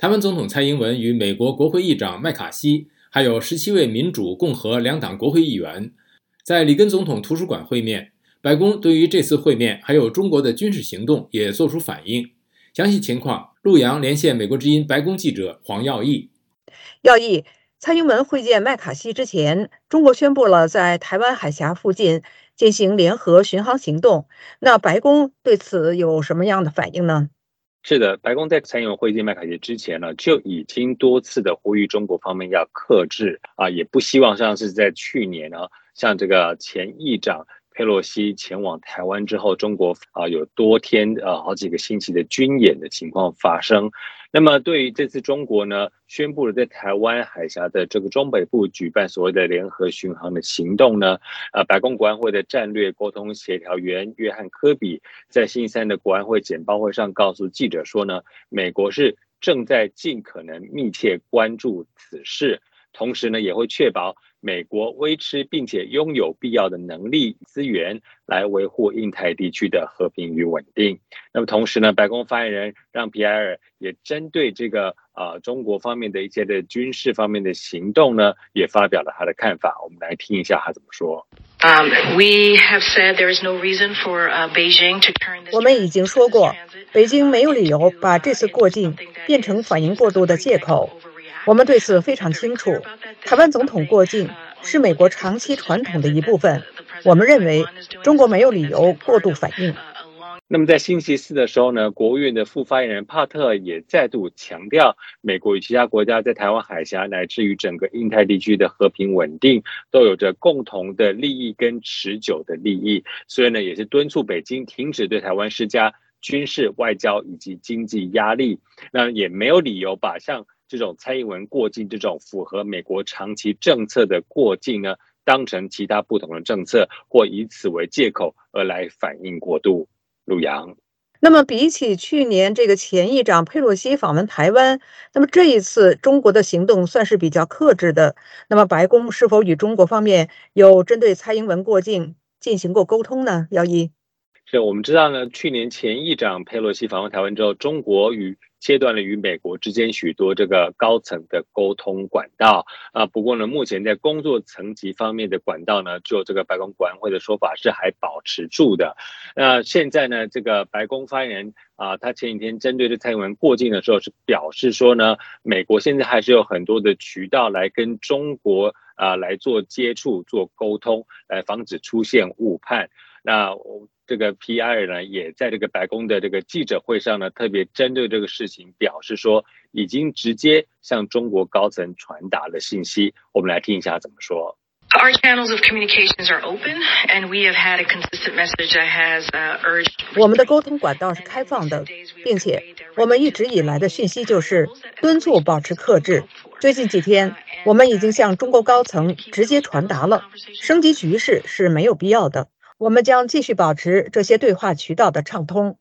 台湾总统蔡英文与美国国会议长麦卡锡，还有十七位民主、共和两党国会议员，在里根总统图书馆会面。白宫对于这次会面还有中国的军事行动也做出反应。详细情况，陆洋连线美国之音白宫记者黄耀义。耀义，蔡英文会见麦卡锡之前，中国宣布了在台湾海峡附近进行联合巡航行动。那白宫对此有什么样的反应呢？是的，白宫在参与会见麦卡锡之前呢，就已经多次的呼吁中国方面要克制啊，也不希望像是在去年呢，像这个前议长佩洛西前往台湾之后，中国啊有多天啊好几个星期的军演的情况发生。那么，对于这次中国呢宣布了在台湾海峡的这个中北部举办所谓的联合巡航的行动呢，呃，白宫国安会的战略沟通协调员约翰科比在星期三的国安会简报会上告诉记者说呢，美国是正在尽可能密切关注此事，同时呢也会确保。美国维持并且拥有必要的能力资源来维护印太地区的和平与稳定。那么同时呢，白宫发言人让皮埃尔也针对这个啊中国方面的一些的军事方面的行动呢，也发表了他的看法。我们来听一下他怎么说。嗯，We have said there is no reason for Beijing to turn. 我们已经说过，北京没有理由把这次过境变成反应过度的借口。我们对此非常清楚。台湾总统过境是美国长期传统的一部分。我们认为中国没有理由过度反应。那么在星期四的时候呢，国务院的副发言人帕特也再度强调，美国与其他国家在台湾海峡乃至于整个印太地区的和平稳定都有着共同的利益跟持久的利益，所以呢，也是敦促北京停止对台湾施加军事、外交以及经济压力。那也没有理由把像。这种蔡英文过境，这种符合美国长期政策的过境呢，当成其他不同的政策，或以此为借口而来反应过度。陆阳，那么比起去年这个前议长佩洛西访问台湾，那么这一次中国的行动算是比较克制的。那么白宫是否与中国方面有针对蔡英文过境进行过沟通呢？姚一，是我们知道呢，去年前议长佩洛西访问台湾之后，中国与切断了与美国之间许多这个高层的沟通管道啊，不过呢，目前在工作层级方面的管道呢，就这个白宫国安会的说法是还保持住的。那现在呢，这个白宫发言人啊，他前几天针对这蔡英文过境的时候是表示说呢，美国现在还是有很多的渠道来跟中国啊来做接触、做沟通，来防止出现误判。那我。这个 P.I. 呢，也在这个白宫的这个记者会上呢，特别针对这个事情表示说，已经直接向中国高层传达了信息。我们来听一下怎么说。Our channels of communications are open, and we have had a consistent message that has urged. 我们的沟通管道是开放的，并且我们一直以来的讯息就是敦促保持克制。最近几天，我们已经向中国高层直接传达了，升级局势是没有必要的。我们将继续保持这些对话渠道的畅通。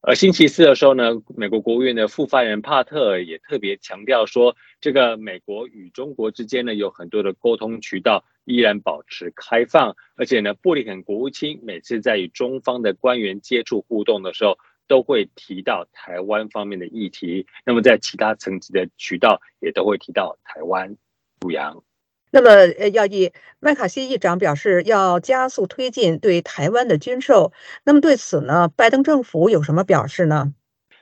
而星期四的时候呢，美国国务院的副发言人帕特也特别强调说，这个美国与中国之间呢有很多的沟通渠道依然保持开放，而且呢，布林肯国务卿每次在与中方的官员接触互动的时候，都会提到台湾方面的议题。那么在其他层级的渠道也都会提到台湾。陆阳。那么，呃，要以麦卡锡议长表示要加速推进对台湾的军售。那么对此呢，拜登政府有什么表示呢？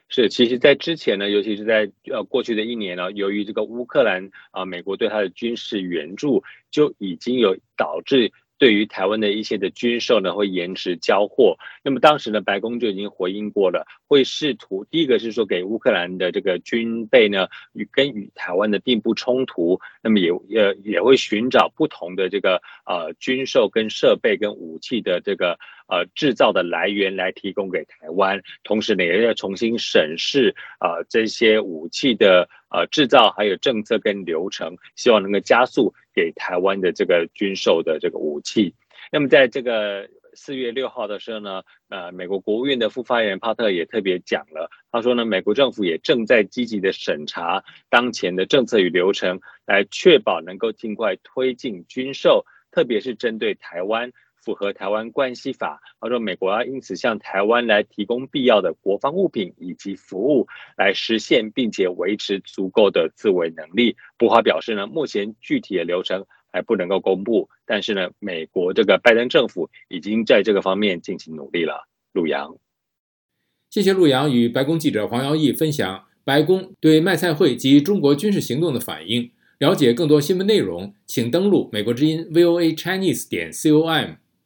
是，其实，在之前呢，尤其是在呃过去的一年呢，由于这个乌克兰啊，美国对它的军事援助就已经有导致。对于台湾的一些的军售呢，会延迟交货。那么当时呢，白宫就已经回应过了，会试图第一个是说给乌克兰的这个军备呢，与跟与台湾的并不冲突。那么也也也会寻找不同的这个呃军售跟设备跟武器的这个呃制造的来源来提供给台湾。同时呢，也要重新审视啊这些武器的呃制造还有政策跟流程，希望能够加速。给台湾的这个军售的这个武器，那么在这个四月六号的时候呢，呃，美国国务院的副发言人帕特也特别讲了，他说呢，美国政府也正在积极的审查当前的政策与流程，来确保能够尽快推进军售，特别是针对台湾符合台湾关系法。他说，美国要因此向台湾来提供必要的国防物品以及服务，来实现并且维持足够的自卫能力。布华表示呢，目前具体的流程还不能够公布，但是呢，美国这个拜登政府已经在这个方面进行努力了。陆阳，谢谢陆阳与白宫记者黄瑶毅分享白宫对麦菜会及中国军事行动的反应。了解更多新闻内容，请登录美国之音 VOA Chinese 点 com。